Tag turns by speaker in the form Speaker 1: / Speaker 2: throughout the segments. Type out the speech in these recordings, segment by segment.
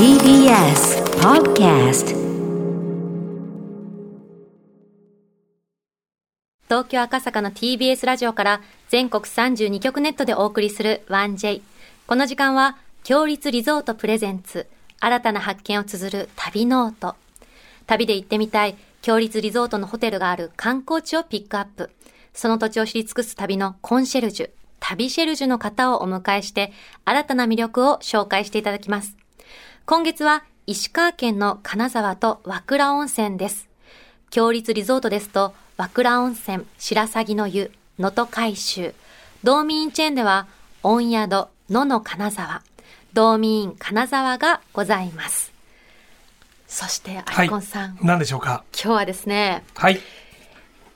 Speaker 1: TBS Podcast
Speaker 2: 東京赤坂の TBS ラジオから全国32局ネットでお送りする 1J。この時間は、共立リゾートプレゼンツ、新たな発見を綴る旅ノート。旅で行ってみたい、共立リゾートのホテルがある観光地をピックアップ。その土地を知り尽くす旅のコンシェルジュ、旅シェルジュの方をお迎えして、新たな魅力を紹介していただきます。今月は、石川県の金沢と和倉温泉です。強立リゾートですと、和倉温泉、白鷺の湯、能登海舟。道民チェーンでは、温宿、野の金沢、道民金沢がございます。そして、アイコンさん、
Speaker 3: 何でしょうか？
Speaker 2: 今日はですね、
Speaker 3: はい。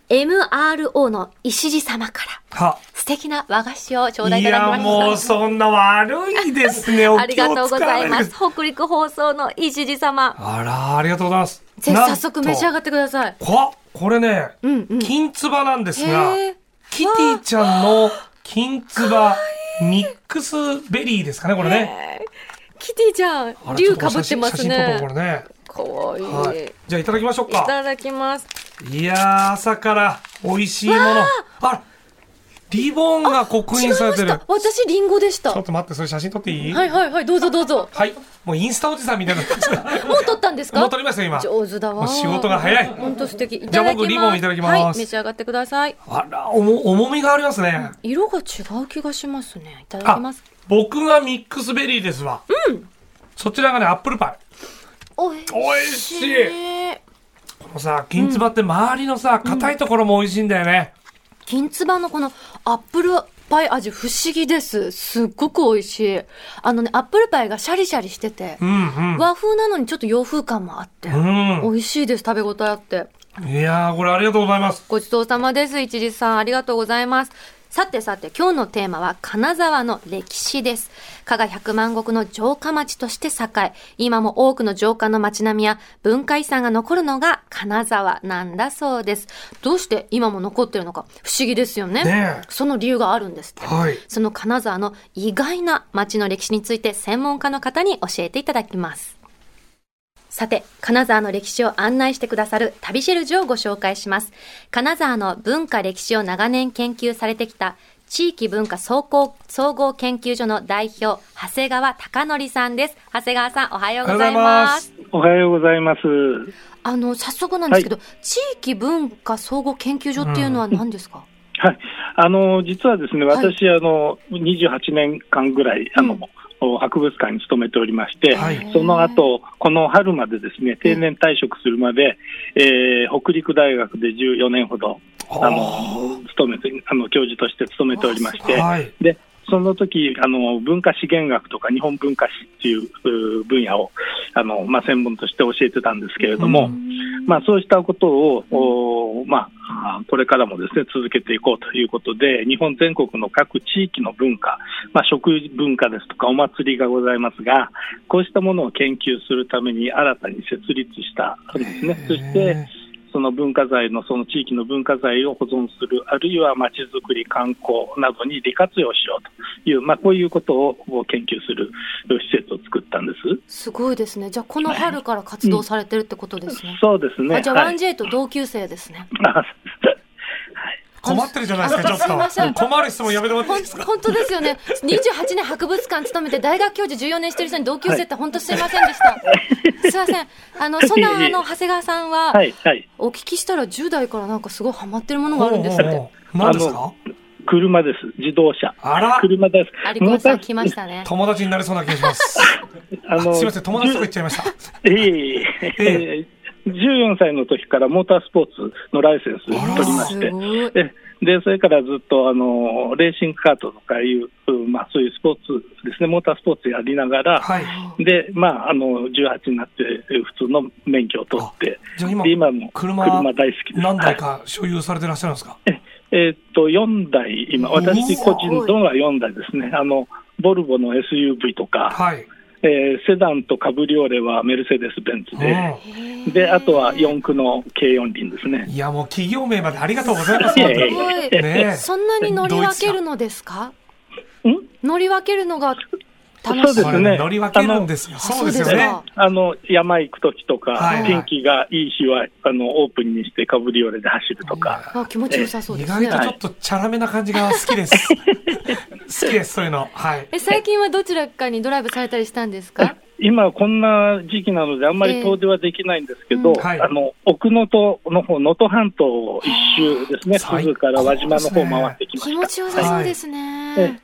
Speaker 2: MRO の石地様から、
Speaker 3: は。
Speaker 2: 素敵な和菓子を頂戴いただきました。
Speaker 3: もうそんな悪いですね。お
Speaker 2: ありがとうございます。北陸放送の石地様。
Speaker 3: あら、ありがとうございます。
Speaker 2: ぜひ早速召し上が
Speaker 3: っ
Speaker 2: ってください。
Speaker 3: ここれね、
Speaker 2: うんうん。
Speaker 3: 金つばなんですが、キティちゃんの金つばミックスベリーですかね、これね。
Speaker 2: キティちゃん竜かぶってますね
Speaker 3: ろうこ。れね。
Speaker 2: いい。
Speaker 3: はい。じゃあいただきましょう
Speaker 2: い
Speaker 3: か。
Speaker 2: ただきます。
Speaker 3: いやー、朝から美味しいもの。あリボンが刻印されてる。ち
Speaker 2: 私、リンゴでした。は
Speaker 3: ょっと待って、それ写真撮っていい？
Speaker 2: いはいはい、どうぞどうぞ。
Speaker 3: はい。もうインスタおじさんみたいにな。
Speaker 2: もう撮ったんですか？
Speaker 3: もう撮りましたよ、今。
Speaker 2: 上手だわ。
Speaker 3: 仕事が早い
Speaker 2: 本当素敵。い
Speaker 3: じゃあ。僕リボンいただきます
Speaker 2: はい、召し上がってください。
Speaker 3: あら、おも、重みがありますね。
Speaker 2: 色が違う気がしますね。いただきます。
Speaker 3: 僕がミックスベリーですわ。うん。そちらがね、アップルパイ。
Speaker 2: おい
Speaker 3: おいしい。さ、金つばって周りのさ、硬いところも美味しいんだよね。
Speaker 2: 金つばのこのアップルパイ味不思議です。すっごく美味しい。あのね、アップルパイがシャリシャリしてて、
Speaker 3: うん
Speaker 2: 和風なのにちょっと洋風感もあって、
Speaker 3: うん。
Speaker 2: 美味しいです。食べ応えあって。
Speaker 3: うん。いやー、これありがとうございます。
Speaker 2: ごちそうさまです。一時さん、ありがとうございます。さてさて、今日のテーマは金沢の歴史です。加賀百万石の城下町として栄え、今も多くの城下の町並みや文化遺産が残るのが金沢なんだそうです。どうして今も残ってるのか不思議ですよね。
Speaker 3: ねえ
Speaker 2: その理由があるんですって。
Speaker 3: はい。
Speaker 2: その金沢の意外な町の歴史について専門家の方に教えていただきます。さて、金沢の歴史を案内してくださる旅シェルジュをご紹介します。金沢の文化歴史を長年研究されてきた地域文化総合総合研究所の代表、長谷川貴則さんです。長谷川さん、おはようございます。
Speaker 4: おはようございます。
Speaker 2: あの、早速なんですけど、地域文化総合研究所っていうのは何ですか、
Speaker 4: はい。あの、実はですね、
Speaker 2: はい
Speaker 4: 私、あの、28年間ぐらい、あの、
Speaker 2: うん
Speaker 4: 博物館に勤めておりまして、
Speaker 3: はい。
Speaker 4: その後、この春までですね、定年退職するまで、えー北陸大学で14年ほど、あの、勤めて、あの、教授として勤めておりまして、
Speaker 3: はい。
Speaker 4: で、その時あの文化資源学とか日本文化史っていうう分野をあの、まあ、専門として教えてたんですけれども、まあ、そうしたことを、おまあ、あこれからもですね続けていこうということで、日本全国の各地域の文化、まあ、食文化ですとかお祭りがございますが、こうしたものを研究するために新たに設立したんですね。そしてその文化財の、その地域の文化財を保存する、あるいはまちづくり、観光などに利活用しようという、まあ、こういうことを研究する施設を作ったんです。
Speaker 2: すごいですね。じゃあ、この春から活動されてるってことですね。
Speaker 4: そうですね。
Speaker 2: あじゃあ、
Speaker 4: はい
Speaker 2: 1J と同級生ですね。
Speaker 4: あ
Speaker 3: 困ってるじゃないですか、
Speaker 2: あの
Speaker 3: ちょっ
Speaker 2: すいません
Speaker 3: と。困る質問やめてもらっていいですか？
Speaker 2: 本当ですよね。28年博物館勤めて大学教授14年してる人に同級生って本当すいませんでした。すいません。あの、そんなあの、長谷川さんは、
Speaker 4: はい、はい。
Speaker 2: お聞きしたら10代からなんかすごいハマってるものがあるんですって。
Speaker 3: 何ですか？
Speaker 4: 車です。自動車。
Speaker 3: あら
Speaker 4: 車です。
Speaker 2: アリコンさん来ましたね。
Speaker 3: 友達になりそうな気がします。
Speaker 4: あ
Speaker 3: あすいません、友達とか言っちゃいました。
Speaker 4: ええええ14歳の時からモータースポーツのライセンスを取りまして。ででそれからずっとあのレーシングカートとかいう、うんまあ、そういうスポーツですね、モータースポーツやりながら、
Speaker 3: はい。
Speaker 4: でまあ、あの18になって、え普通の免許を取って、
Speaker 3: じゃあ今
Speaker 4: で今も
Speaker 3: 車
Speaker 4: 車大好きです。
Speaker 3: 何台
Speaker 4: はい
Speaker 3: か所有されてらっしゃるんですか？
Speaker 4: えーっと4台、今、私個人のは4台ですね、あのボルボの SUV とか、
Speaker 3: はい。
Speaker 4: えーセダンとカブリオレはメルセデス・ベンツで、
Speaker 3: う
Speaker 4: であとは四駆の軽四輪ですね
Speaker 3: ん。。いや、もう企業名までありがとうございます。
Speaker 2: すごい。
Speaker 3: ねえ
Speaker 2: そんなに乗り分けるのですか？
Speaker 4: ん
Speaker 2: 乗り分けるのが。
Speaker 4: そうですね
Speaker 3: 乗り分けるんですよ。
Speaker 2: あ
Speaker 3: そうですよね。
Speaker 4: あの山行くときとか、
Speaker 3: はいはい
Speaker 4: 天気がいい日はあのオープンにしてカブリオレで走るとか、
Speaker 2: あ気持ちよさそう
Speaker 3: 意
Speaker 2: ですね。
Speaker 3: 外とちょっとチャラめな感じが好きです。好きです、そういうの。はい。
Speaker 2: え、最近はどちらかにドライブされたりしたんですか？
Speaker 4: 今、こんな時期なので、あんまり遠出はできないんですけど、
Speaker 2: ええ
Speaker 3: うんはい
Speaker 4: あの奥能登の方能登半島を一周ですね、鈴から輪島の方回ってきました。
Speaker 2: 気持ちよさそうです
Speaker 4: え
Speaker 2: ね。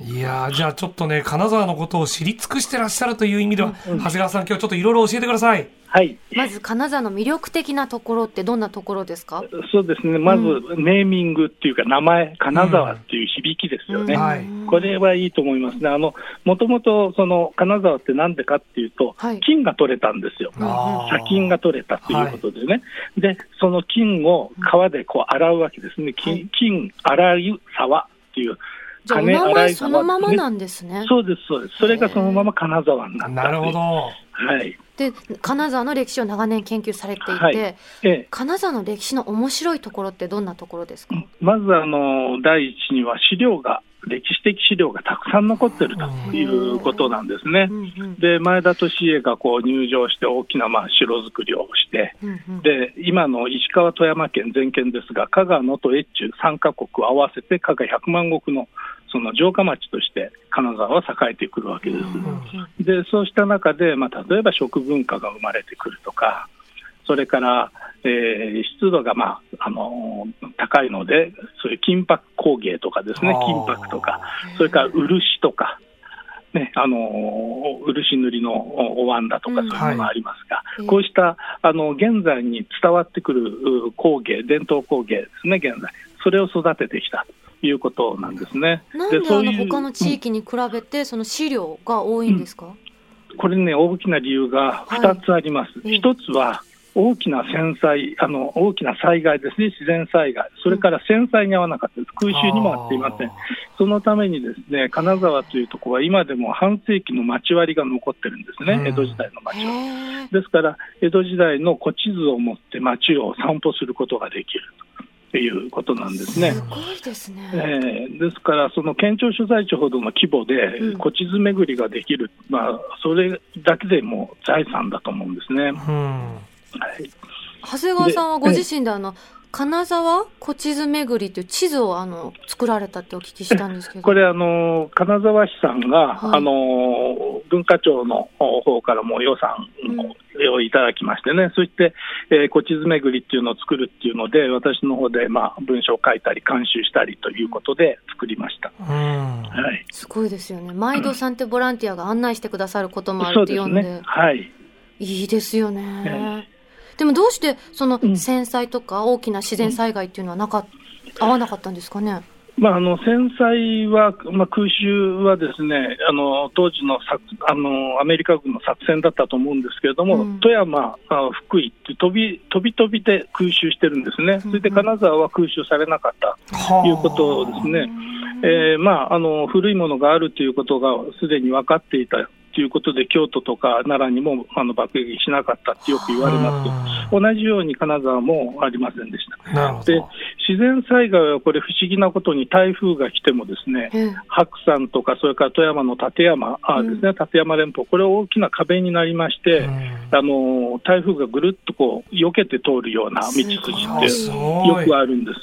Speaker 3: いやー、じゃあちょっとね、金沢のことを知り尽くしてらっしゃるという意味では、
Speaker 4: うん
Speaker 3: 長谷川さん今日ちょっといろいろ教えてください。
Speaker 4: はい、
Speaker 2: まず金沢の魅力的なところってどんなところですか？
Speaker 4: そうですね、まずネーミングっていうか、名前、金沢っていう響きですよね。
Speaker 2: うん
Speaker 3: はい
Speaker 4: これはいいと思いますね。あの、もともとその金沢ってなんでかっていうと、
Speaker 2: はい
Speaker 4: 金が取れたんですよ。砂金が取れたということでね。で、その金を川でこう洗うわけですね。金、金洗う沢っていう。
Speaker 2: じゃあお
Speaker 4: 金
Speaker 2: 名前そのまま
Speaker 4: ね
Speaker 2: なんですね。
Speaker 4: そうです、そうです。それがそのまま金沢になった
Speaker 3: なるほど。。
Speaker 4: はい。
Speaker 2: で、金沢の歴史を長年研究されていて、
Speaker 4: はいええ、
Speaker 2: 金沢の歴史の面白いところってどんなところですか？
Speaker 4: まずあの、第一には資料が、歴史的資料がたくさん残ってるということなんですね
Speaker 2: う。んうん
Speaker 4: で、前田利家がこう入場して大きなまあ城作りをして、
Speaker 2: うんうん
Speaker 4: で、今の石川、富山県全県ですが、加賀、能登、越中3カ国を合わせて、加賀100万石のその城下町として金沢は栄えてくるわけです。で、そうした中で、まあ、例えば食文化が生まれてくるとか、それから、えー湿度が、まああのー高いので、そういう金箔工芸とかですね金箔とか、それから漆とか、ね、あのー漆塗りのおお椀だとか、
Speaker 2: うん。
Speaker 4: そういうものがありますが、
Speaker 2: はい。
Speaker 4: こうしたあの現在に伝わってくるう工芸、伝統工芸ですね、現在、それを育ててきた。ということなんですね。
Speaker 2: なんであの他の地域に比べてその資料が多いんですか、
Speaker 4: これね、大きな理由が2つあります。
Speaker 2: はい
Speaker 4: 1つは大きな戦災あの、大きな災害ですね、自然災害、それから戦災に合わなかったです、空襲にも合っていません。そのためにですね、金沢というところは今でも半世紀の町割りが残ってるんですね、
Speaker 3: うん。
Speaker 4: 江戸時代の町割ですから、江戸時代の古地図を持って町を散歩することができるということなんですね。
Speaker 2: すごいですね。
Speaker 4: えーですから、その県庁所在地ほどの規模で
Speaker 2: うん
Speaker 4: 古地図巡りができる、まあ、それだけでも財産だと思うんですね。
Speaker 3: うん。
Speaker 4: はい、
Speaker 2: 長谷川さんはご自身であの、金沢？古地図巡りという地図をあの作られたってお聞きしたんですけど。
Speaker 4: これあの、金沢市さんが、
Speaker 2: はい
Speaker 4: あの文化庁の方からも予算をいただきましてね、そして、えー古地図巡りっていうのを作るっていうので、私の方でまあ文章を書いたり、監修したりということで作りました。
Speaker 3: うん。
Speaker 4: はい、
Speaker 2: すごいですよね。毎度さんってボランティアが案内してくださることもあるって読んで。
Speaker 4: ね。はい。
Speaker 2: いいですよね
Speaker 4: え。
Speaker 2: でもどうしてその
Speaker 4: うん。
Speaker 2: 戦災とか大きな自然災害っていうのはなかっ合わなかったんですかね？
Speaker 4: まあ、あの戦災は、まあ、空襲はですねあの当時の作あのアメリカ軍の作戦だったと思うんですけれども、
Speaker 2: うん。
Speaker 4: 富山、あ福井って飛び飛び飛びで空襲してるんですね、それで金沢は空襲されなかった。
Speaker 3: は
Speaker 4: ということですね。えーまあ、あの古いものがあるということがすでに分かっていたということで、京都とか奈良にもあの爆撃しなかったってよく言われます。同じように金沢もありませんでした。で。自然災害はこれ、不思議なことに台風が来ても、ですね
Speaker 2: ええ
Speaker 4: 白山とか、それから富山の立山あですね、立山連峰、これ、大きな壁になりまして、
Speaker 3: うん
Speaker 4: あの台風がぐるっとこう避けて通るような道筋って
Speaker 3: す
Speaker 4: よ。くあるんです。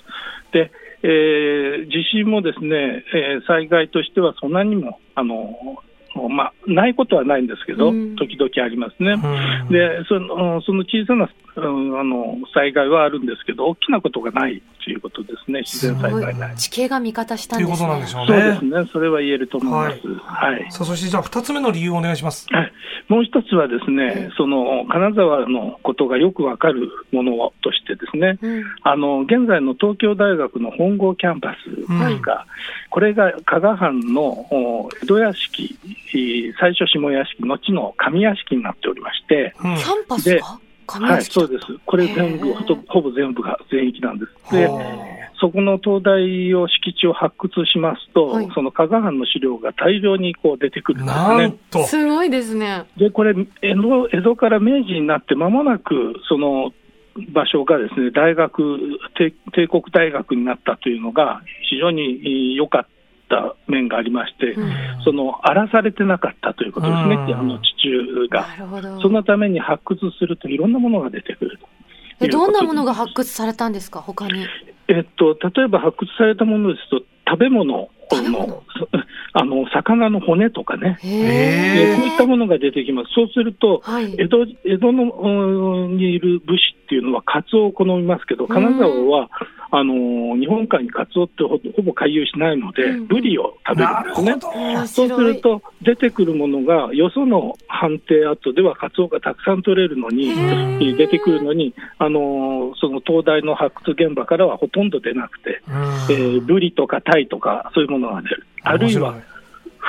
Speaker 4: でえー地震もですね、えー災害としてはそんなにもあの、まあ、ないことはないんですけど、
Speaker 2: うん
Speaker 4: 時々ありますね。
Speaker 3: うん
Speaker 4: でそのその小さな、うんあの災害はあるんですけど、大きなことがないということですね、自然災害ない。
Speaker 2: 地形が味方した
Speaker 3: というこ
Speaker 2: んですね。
Speaker 3: となんでしょう
Speaker 4: そうです
Speaker 3: ね。
Speaker 4: ね、それは言えると思います。はい
Speaker 3: さあ、そしてじゃあ二つ目の理由をお願いします。
Speaker 4: はいもう一つはですね、その金沢のことがよくわかるものとしてですね、
Speaker 2: うん
Speaker 4: あの現在の東京大学の本郷キャンパスですが、これが加賀藩のお江戸屋敷、えー最初下屋敷、後の上屋敷になっておりまして、
Speaker 3: うん
Speaker 2: キャンパスが？上
Speaker 4: はい、そうです、これ全部ほと、ほぼ全部が全域なんです。でそこの東大を敷地を発掘しますと、
Speaker 2: はい
Speaker 4: その加賀藩の資料が大量にこう出てくるんです
Speaker 3: なん
Speaker 4: ね。
Speaker 3: と。
Speaker 2: すごいですね。
Speaker 4: で、これ、江戸江戸から明治になって間もなく、その場所がですね、大学、帝帝国大学になったというのが非常に良かったった面がありまして、
Speaker 2: うん
Speaker 4: その荒らされてなかったということですね、
Speaker 3: うん
Speaker 4: あの地中が。そのために発掘するといろんなものが出てくると。
Speaker 2: えどんなものが発掘されたんですか、他に？
Speaker 4: えっと、例えば発掘されたものですと、食べ物の、そ あの、魚の骨とかね、
Speaker 2: へ
Speaker 3: え
Speaker 4: えーこういったものが出てきます。そうすると、
Speaker 2: はい。
Speaker 4: 江戸江戸のうんにいる武士っていうのはカツオを好みますけど、金沢は、あの日本海にカツオってほほぼ回遊しないので、
Speaker 2: うん
Speaker 4: ブリを食べる
Speaker 3: なんる
Speaker 4: ですね。
Speaker 3: ほど。
Speaker 2: 面
Speaker 4: そうす。ると、出てくるものが、よその判定後ではカツオがたくさん取れるのに、出てくるのに、あのその東大の発掘現場からはほとんど出なくて、
Speaker 3: うん
Speaker 4: えーブリとかタイとか、そういうものが出る。あるいは、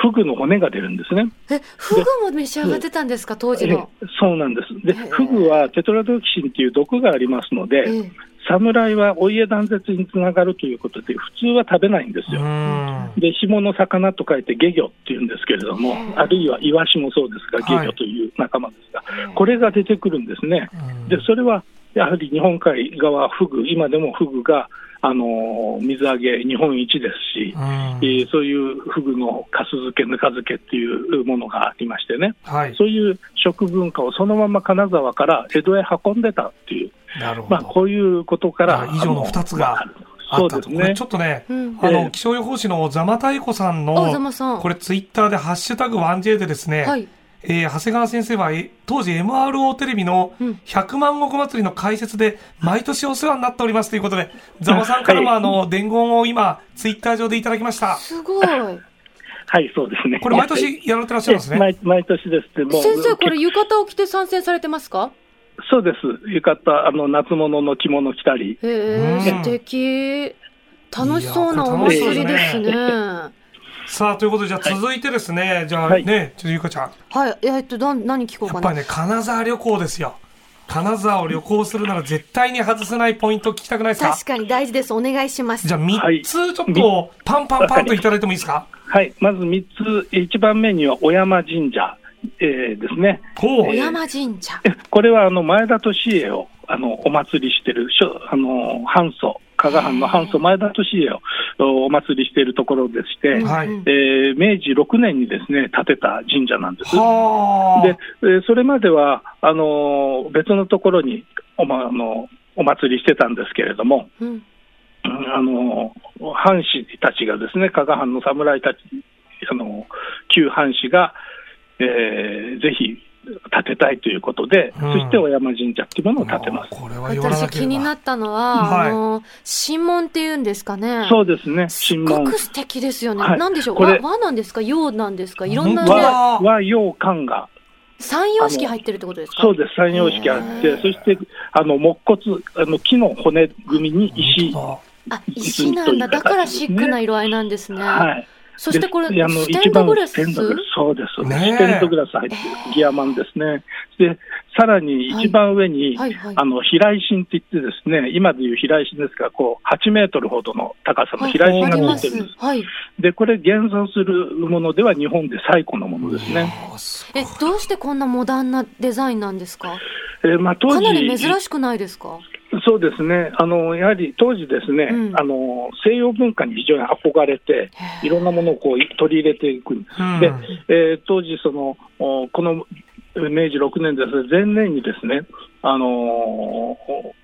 Speaker 4: フグの骨が出るんですね。
Speaker 2: え、フグも召し上がってたんですか、当時の。
Speaker 4: えそうなんです。で、フグはテトラドキシンっていう毒がありますので、
Speaker 2: ええ
Speaker 4: 侍はお家断絶につながるということで、普通は食べないんです
Speaker 3: う
Speaker 4: よ。
Speaker 3: ん
Speaker 4: で、下の魚と書いてゲ魚っていうんですけれどもあるいはイワシもそうですが、
Speaker 3: はい
Speaker 4: ゲ魚という仲間ですが、これが出てくるんですね。
Speaker 3: うん
Speaker 4: で、それはやはり日本海側、フグ、今でもフグが、あの水揚げ日本一ですし、
Speaker 3: うん
Speaker 4: えーそういうフグのかす漬け、ぬか漬けっていうものがありましてね、
Speaker 3: はい。
Speaker 4: そういう食文化をそのまま金沢から江戸へ運んでたっていう、
Speaker 3: なるほ
Speaker 4: まあ、こ
Speaker 3: ど。
Speaker 4: ういうことから、
Speaker 3: あ以上の
Speaker 4: あ
Speaker 3: 二つが
Speaker 4: まあ
Speaker 3: あったと。
Speaker 4: そうですね
Speaker 3: これちょ。っとね、
Speaker 2: うん。
Speaker 3: あの、
Speaker 4: ええ
Speaker 3: 気象予報士の座間太鼓さんの、
Speaker 2: まさん。
Speaker 3: これツイッターでハッシュタグ 1J でですね、
Speaker 2: はい。
Speaker 3: えー長谷川先生は、え当時 MRO テレビの
Speaker 2: うん
Speaker 3: 100万石祭りの解説で毎年お世話になっておりますということで、ざまさんからも
Speaker 4: はい
Speaker 3: あの、伝言を今、ツイッター上でいただきました。
Speaker 2: すごい。
Speaker 4: はい、そうですね。
Speaker 3: これ毎年やられてらっしゃるんですね。
Speaker 4: 毎毎年ですって、もう
Speaker 2: 先生、これ浴衣を着て参戦されてますか？
Speaker 4: そうです、浴衣、あの夏物の着物着たり、
Speaker 2: へえ、
Speaker 3: うん
Speaker 2: 素敵。楽しそうないお祭りですね。
Speaker 3: さあ、ということで、じゃあ続いてですね、じゃあ
Speaker 4: はい
Speaker 3: ね、ちょっとゆかちゃん。
Speaker 2: はい。えっと、どん何聞こうかな。
Speaker 3: やっぱりね、金沢旅行ですよ。金沢を旅行するなら絶対に外せないポイント聞きたくないですか？
Speaker 2: 確かに大事です。お願いします。
Speaker 3: じゃあ3
Speaker 4: はい
Speaker 3: つちょっとパンパンパンといただいてもいいですか？
Speaker 4: はい、まず3つ、1番目には小山神社、えーですね。
Speaker 2: 小。山神社。
Speaker 4: えこれはあの前田利家をあのお祭りしてる、しょあの藩祖、加賀藩の藩祖、前田利家をお祭りしているところでして、
Speaker 2: うん
Speaker 3: はい
Speaker 2: うん
Speaker 4: えー明治6年にですね建てた神社なんです。
Speaker 3: はあ。
Speaker 4: で、えーそれまではあの別のところにお,、ま、あのお祭りしてたんですけれども、
Speaker 2: うん。
Speaker 4: うんあの藩士たちがですね、加賀藩の侍たち、あの旧藩士が、えーぜひ建てたいということで、
Speaker 3: うん
Speaker 4: そして小山神社っていうものを建てます。
Speaker 2: 私。気になったのは、
Speaker 3: はい
Speaker 2: あの、神門っていうんですかね。
Speaker 4: そうですね、
Speaker 2: すっ
Speaker 4: 神門
Speaker 2: ごく素敵ですよね。
Speaker 4: はい
Speaker 2: なんでしょう？和和なんですか？洋なんですか？いろんなね、
Speaker 4: 和和洋漢が、
Speaker 2: 三様式入ってるってことですか？
Speaker 4: そうです、三様式あって、そしてあの木骨あの、木の骨組みに石、
Speaker 3: 本
Speaker 2: あ、石なんだ。だからシックな色合いなんですね。
Speaker 4: はい、
Speaker 2: そしてこれ、
Speaker 4: であの
Speaker 2: ステンドグラス？
Speaker 4: 一番ステンドグラスそうです、
Speaker 3: ねえ
Speaker 4: ステンドグラス入ってる、ギアマンですね。で、さらに一番上に、
Speaker 2: はいはい。
Speaker 4: あの、飛来神って言ってですね、今でいう飛来神ですが、こう、8メートルほどの高さの飛来神がついてるんです。。
Speaker 2: はい。
Speaker 4: で、これ現存するものでは日本で最古のものですね。
Speaker 2: え、どうしてこんなモダンなデザインなんですか？
Speaker 4: えーまあ、当時
Speaker 2: かなり珍しくないですか？
Speaker 4: そうですね。あの、やはり当時ですね、
Speaker 2: うん
Speaker 4: あの、西洋文化に非常に憧れて、いろんなものをこう取り入れていく。
Speaker 3: うん
Speaker 4: で、えー当時その、おこの明治6年ですね、前年にですね、あのー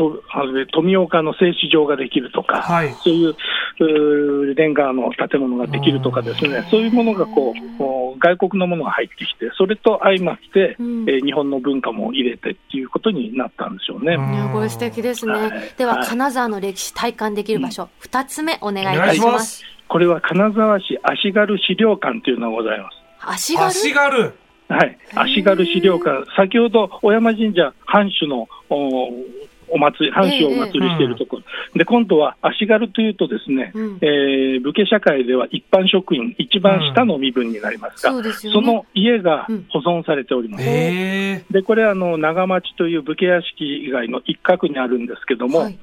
Speaker 4: とあの富岡の製糸場ができるとか、
Speaker 3: はい。
Speaker 4: そういうレンガの建物ができるとかですね、そういうものがこう、外国のものが入ってきて、それと相まって、
Speaker 2: うん
Speaker 4: えー日本の文化も入れてっていうことになったんでしょうね。
Speaker 3: うん
Speaker 2: い素敵ですね。
Speaker 4: はい
Speaker 2: では、
Speaker 4: はい
Speaker 2: 金沢の歴史体感できる場所、二、つ目お願いいたします。
Speaker 3: す。
Speaker 4: これは金沢市足軽資料館というのがございます。
Speaker 2: 足軽？
Speaker 3: 足軽。
Speaker 4: はい、足軽資料館、先ほど小山神社藩主のおお祭り、藩主をお祭りしているとこ。ろ、で今度は足軽というと、ですね、
Speaker 2: うん。
Speaker 4: えー武家社会では一般職員、一番下の身分になりますが、
Speaker 2: そうですよね。
Speaker 4: その家が
Speaker 2: うん。
Speaker 4: 保存されております。
Speaker 3: ええ。
Speaker 4: でこれあの、長町という武家屋敷以外の一角にあるんですけども、
Speaker 2: はい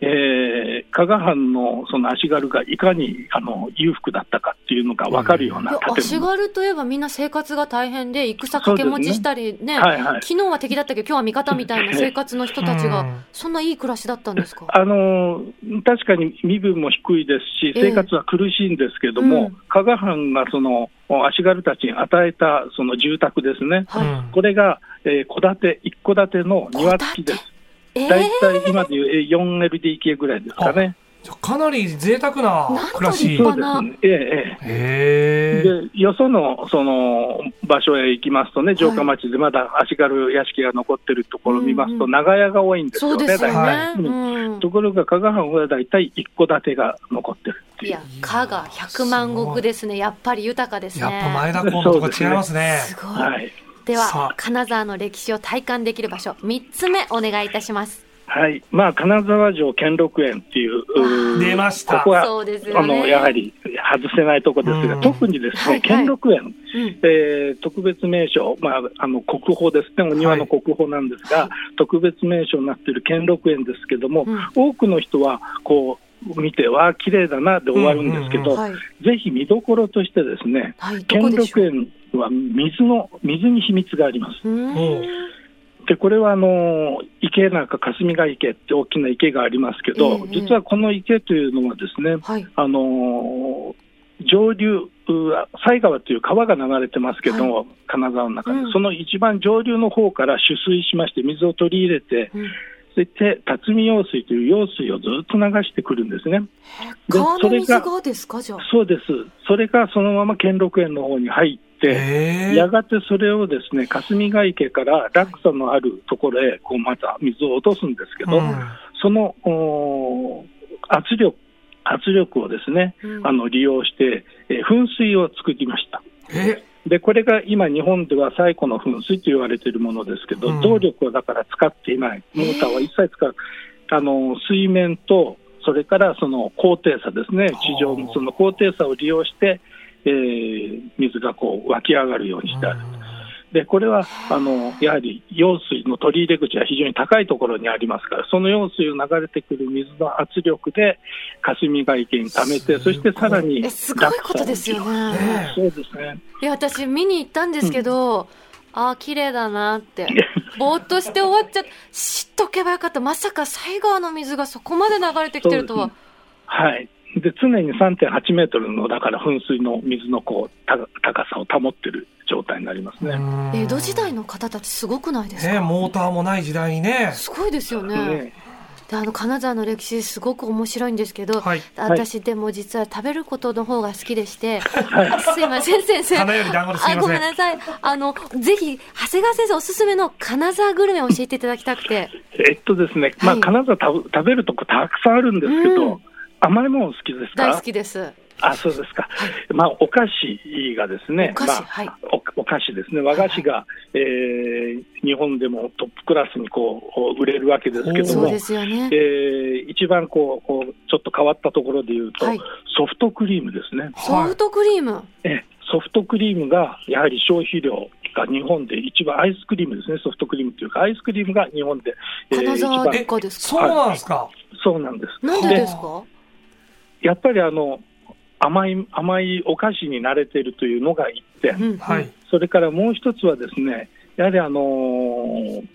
Speaker 4: えー、加賀藩のその足軽がいかにあの裕福だったかっていうのが分かるような建物、
Speaker 2: 足軽といえばみんな生活が大変で、戦掛け持ちしたりね、ねはいはい、昨日は敵だったけど、今日は味方みたいな生活の人たちが、そんないい暮らしだったんですか？
Speaker 4: あの確かに身分も低いですし、生活は苦しいんですけれども、えーうん、加賀藩がその足軽たちに与えたその住宅ですね、はい、これが戸、えー、建て、一戸建ての庭付きです。大体今でいう 4LDK ぐらいですかね。
Speaker 3: かなり贅沢な暮らし。
Speaker 4: そうですね。ええ。で、よその、その、場所へ行きますとね、城下町でまだ足軽屋敷が残ってるところを見ますと、長屋が多いんですよね、
Speaker 2: 大体。
Speaker 4: ところが、加賀藩は大体一戸建てが残ってるい
Speaker 2: や、加賀百万石ですね。やっぱり豊かですね。
Speaker 3: やっぱ前田港のとこ違いますね。
Speaker 2: すごい。はい。では、金沢の歴史を体感できる場所、3つ目お願いいたします。
Speaker 4: はい、まあ、金沢城兼六園っていう、
Speaker 3: 出ました。
Speaker 4: ここは、ね、あのやはり外せないところですが、うん、特にですね、兼六園、えー、特別名所、まあ、あの国宝です。ね、お庭の国宝なんですが、はい、特別名所になっている兼六園ですけども、うん、多くの人はこう見ては綺麗だなで終わるんですけど、ぜひ見どころとしてですね、兼六園は水の水に秘密があります。でこれはあの池なんか霞ヶ池って大きな池がありますけど、えー、実はこの池というのはですね、はい、あの上流、犀川という川が流れてますけども、はい、金沢の中で、うん、その一番上流の方から取水しまして、水を取り入れて、うん、そして辰巳用水という用水をずっと流してくるんですね。
Speaker 2: 川の水がですか、じゃあ。
Speaker 4: そうです、それがそのまま兼六園の方に入って、やがてそれをですね霞ヶ池から落差のあるところへこうまた水を落とすんですけど、うん、その圧力圧力をですね、うん、あの利用して、えー、噴水を作りました。でこれが今、日本では最古の噴水と言われているものですけど、うん、動力をだから使っていない、モーターは一切使う、あの水面と、それからその高低差ですね、地上のその高低差を利用して、えー、水がこう湧き上がるようにしてある。でこれはあのやはり用水の取り入れ口は非常に高いところにありますから、その用水を流れてくる水の圧力で霞ヶ池に溜めて、そしてさらに
Speaker 2: すごいことですよね。
Speaker 4: そうですね。
Speaker 2: いや私、見に行ったんですけど、うん、ああ、綺麗だなって、ぼーっとして終わっちゃって、知っとけばよかった、まさか西川の水がそこまで流れてきてるとは。
Speaker 4: はいで常に3.8メートルのだから噴水の水のこう高さを保ってる状態になりますね。
Speaker 2: 江戸時代の方たち、すごくないですか、
Speaker 3: ね、モーターもない時代にね。
Speaker 2: すごいですよね。ねであの金沢の歴史すごく面白いんですけど、はい、私でも実は食べることの方が好きでして、はい、すいません先生。
Speaker 3: 花より団子です
Speaker 2: ごめんなさい。あのぜひ長谷川先生おすすめの金沢グルメを教えていただきたくて。
Speaker 4: えっとですね、まあ、金沢食べるとこたくさんあるんですけど、うん甘いもの好きですか？
Speaker 2: 大好きです。
Speaker 4: あそうですか、はい、まあ、お菓子がですね、
Speaker 2: お菓子,、まあはい、
Speaker 4: おお菓子ですね、和菓子が、はい、えー、日本でもトップクラスにこう売れるわけですけども、
Speaker 2: そうですよね。
Speaker 4: えー、一番こうこうちょっと変わったところでいうと、はい、ソフトクリームですね。
Speaker 2: ソフトクリーム、
Speaker 4: えソフトクリームがやはり消費量が日本で一番アイスクリームですね、ソフトクリームというか、アイスクリームが日本で、
Speaker 2: 金沢でかですか、
Speaker 3: そうなんですか、
Speaker 4: そうなんです。
Speaker 2: なんでですか？
Speaker 4: やっぱりあの甘い甘いお菓子に慣れているというのが一点、うん、はい、それからもう一つはですねやはりあのー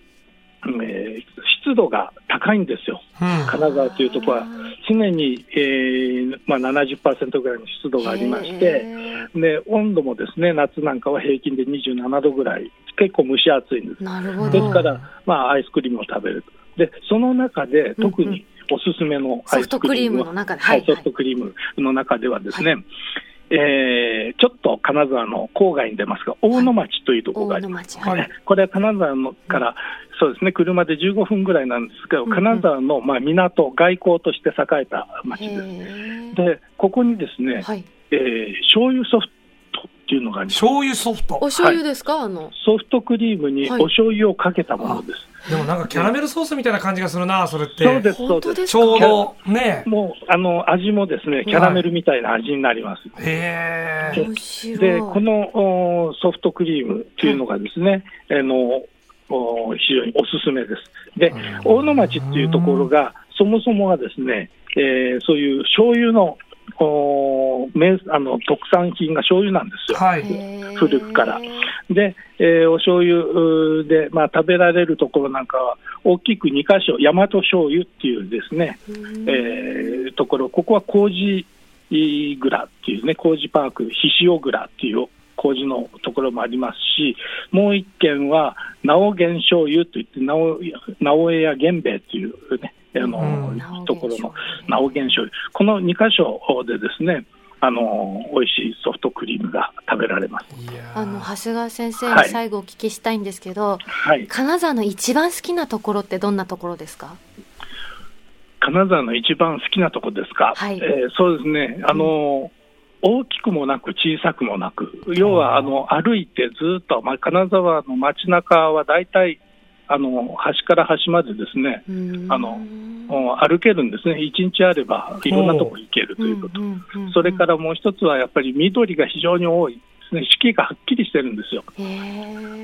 Speaker 4: えー、湿度が高いんですよ、うん、金沢というところは。常に、えーまあ70、ぐらいの湿度がありまして、で温度もですね夏なんかは平均で27度ぐらい。結構蒸し暑いんです。ですから、まあ、アイスクリームを食べる。でその中で特におすすめの
Speaker 2: アイスクリームの中で、
Speaker 4: はい、ソフトクリームの中ではですね、はい、えー、ちょっと金沢の郊外に出ますが、大野町というところがあります。はい、これは金沢のから、そうですね、車で15分ぐらいなんですけど、金沢のまあ港、外交として栄えた町です。で、ここにですね、はい、えー、醤油ソフトっていうのがあります。
Speaker 3: 醤油ソフト
Speaker 2: お醤油ですか、はい、あの。
Speaker 4: ソフトクリームにお醤油をかけたものです。
Speaker 3: でもなんかキャラメルソースみたいな感じがするな、それって。
Speaker 4: そうです、そうです。
Speaker 3: ちょうど、ね。
Speaker 4: もう、あの、味もですね、キャラメルみたいな味になります。
Speaker 3: へ
Speaker 2: え。
Speaker 4: で、このおソフトクリームっていうのがですね、あの、お非常におすすめです。で、大野町っていうところが、そもそもはですね、えー、そういう醤油のお名あの特産品が醤油なんですよ、
Speaker 3: はい、
Speaker 4: 古くから。で、えー、お醤油で、まあ、食べられるところなんかは、大きく2箇所、大和醤油っていうですね、えー、ところ、ここは麹蔵っていうね、麹パーク、ひしお蔵っていう麹のところもありますし、もう一軒は、直源醤油といって、直直江や源兵衛っていうね、あの、うん、ところの直源醤油、この2箇所でですね、あの美味しいソフトクリームが食べられます。
Speaker 2: あの長谷川先生に最後お聞きしたいんですけど、はい、金沢の一番好きなところってどんなところですか？
Speaker 4: 金沢の一番好きなところですか？はい、えー、そうですね。あの、うん、大きくもなく小さくもなく、要はあの歩いてずっと、まあ、金沢の街中は大体あの端から端までですね、あの歩けるんですね、一日あればいろんなとこ行けるということ、それからもう一つはやっぱり緑が非常に多いですね、四季がはっきりしてるんですよ。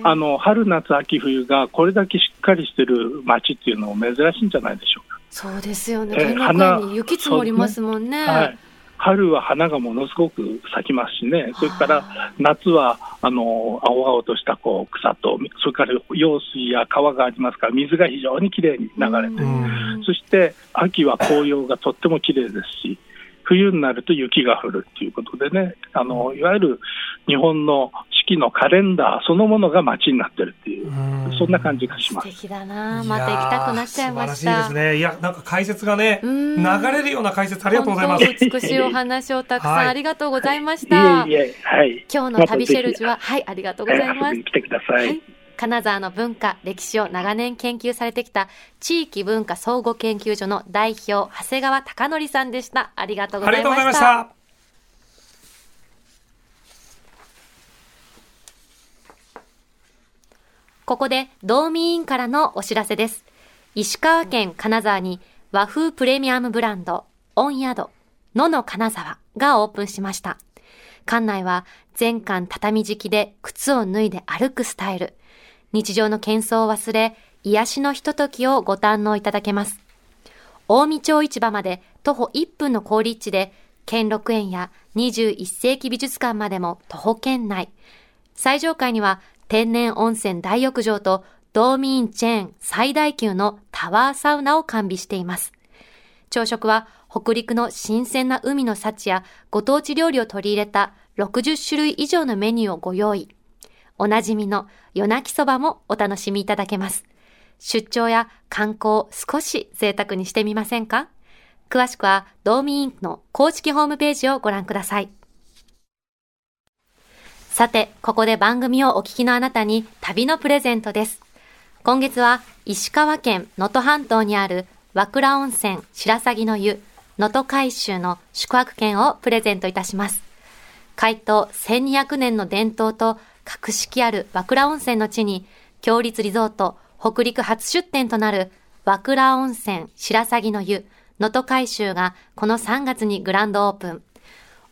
Speaker 4: あの春、夏、秋、冬がこれだけしっかりしてる街っていうのも珍しいんじゃないでしょうか。
Speaker 2: そうですよね。えー、花雪積もりますもんね。
Speaker 4: 春は花がものすごく咲きますしね、それから夏はあの青々としたこう草と、それから用水や川がありますから、水が非常にきれいに流れて、そして秋は紅葉がとってもきれいですし、冬になると雪が降るということでね、あのいわゆる日本の四季のカレンダーそのものが街になってるっていう、うそんな感じがします。
Speaker 2: 素敵だな、また行きたくなっちゃいました。素晴らしいです
Speaker 3: ね。いや、なんか解説がね、流れるような解説ありがとうございます。
Speaker 2: 美しいお話をたくさんありがとうございました。いえいえ、はい。今日の旅シェルジュは、はい、ありがとうございます。
Speaker 4: 来てください。はい
Speaker 2: 金沢の文化、歴史を長年研究されてきた地域文化総合研究所の代表、長谷川貴則さんでした。ありがとうございました。ここで、道民員からのお知らせです。石川県金沢に和風プレミアムブランド、温宿、野の金沢がオープンしました。館内は全館畳敷きで靴を脱いで歩くスタイル。日常の喧騒を忘れ、癒しのひとときをご堪能いただけます。大見町市場まで徒歩1分の好立地で、兼六園や21世紀美術館までも徒歩圏内。最上階には天然温泉大浴場と道民チェーン最大級のタワーサウナを完備しています。朝食は北陸の新鮮な海の幸やご当地料理を取り入れた60種類以上のメニューをご用意。おなじみの夜泣きそばもお楽しみいただけます。出張や観光少し贅沢にしてみませんか？詳しくは道民の公式ホームページをご覧ください。さて、ここで番組をお聞きのあなたに旅のプレゼントです。今月は石川県能登半島にある和倉温泉白鷺の湯能登海舟の宿泊券をプレゼントいたします。開湯1200年の伝統と格式ある和倉温泉の地に、強立リゾート北陸初出店となる和倉温泉白鷺の湯能登海舟がこの3月にグランドオープン。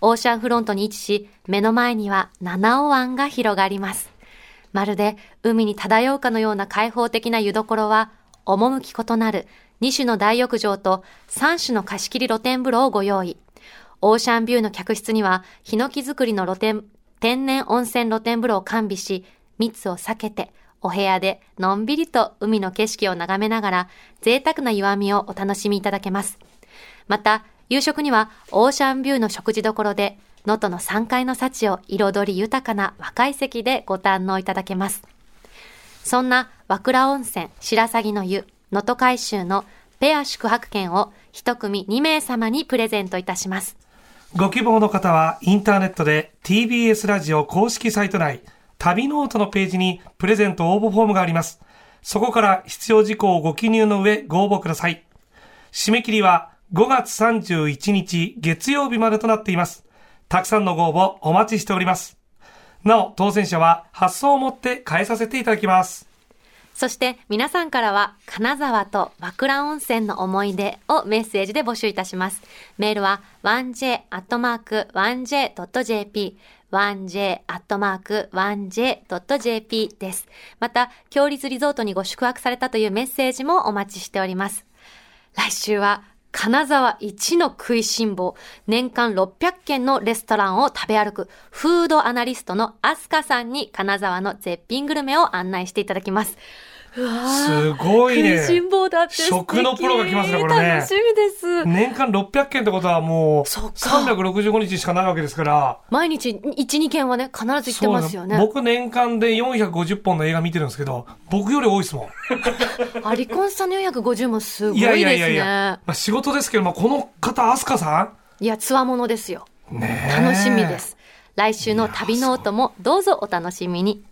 Speaker 2: オーシャンフロントに位置し、目の前には七尾湾が広がります。まるで海に漂うかのような開放的な湯どころは、趣異なる2種の大浴場と3種の貸し切り露天風呂をご用意。オーシャンビューの客室には、ヒノキ作りの露天、天然温泉露天風呂を完備し、密を避けて、お部屋でのんびりと海の景色を眺めながら、贅沢な湯あみをお楽しみいただけます。また、夕食にはオーシャンビューの食事処で、能登の山海の幸を彩り豊かな和会席でご堪能いただけます。そんな和倉温泉白鷺の湯能登海舟のペア宿泊券を一組2名様にプレゼントいたします。
Speaker 3: ご希望の方はインターネットで TBS ラジオ公式サイト内、旅ノートのページにプレゼント応募フォームがあります。そこから必要事項をご記入の上ご応募ください。締め切りは5月31日月曜日までとなっています。たくさんのご応募お待ちしております。なお、当選者は発送をもって返させていただきます。
Speaker 2: そして皆さんからは金沢と和倉温泉の思い出をメッセージで募集いたします。メールは 1j.1j.jp 1j.1j.jp です。また、強立リゾートにご宿泊されたというメッセージもお待ちしております。来週は金沢一の食いしん坊、年間600軒のレストランを食べ歩く、フードアナリストのアスカさんに金沢の絶品グルメを案内していただきます。
Speaker 3: すごいね
Speaker 2: 食
Speaker 3: のプロが来ますねこれね
Speaker 2: 楽しみです。
Speaker 3: 年間600件ってことはもう
Speaker 2: そっか
Speaker 3: 365日しかないわけですから。
Speaker 2: 毎日1、2件はね、必ず行ってますよね。
Speaker 3: 僕年間で450本の映画見てるんですけど、僕より多いですもん。
Speaker 2: アリコンさんの450もすごい
Speaker 3: い
Speaker 2: ですね。
Speaker 3: やいやいやいや、まあ、仕事ですけど、まあ、この方、アスカさ
Speaker 2: いや、つわものですよ。楽しみです。来週の旅ノートもどうぞお楽しみに。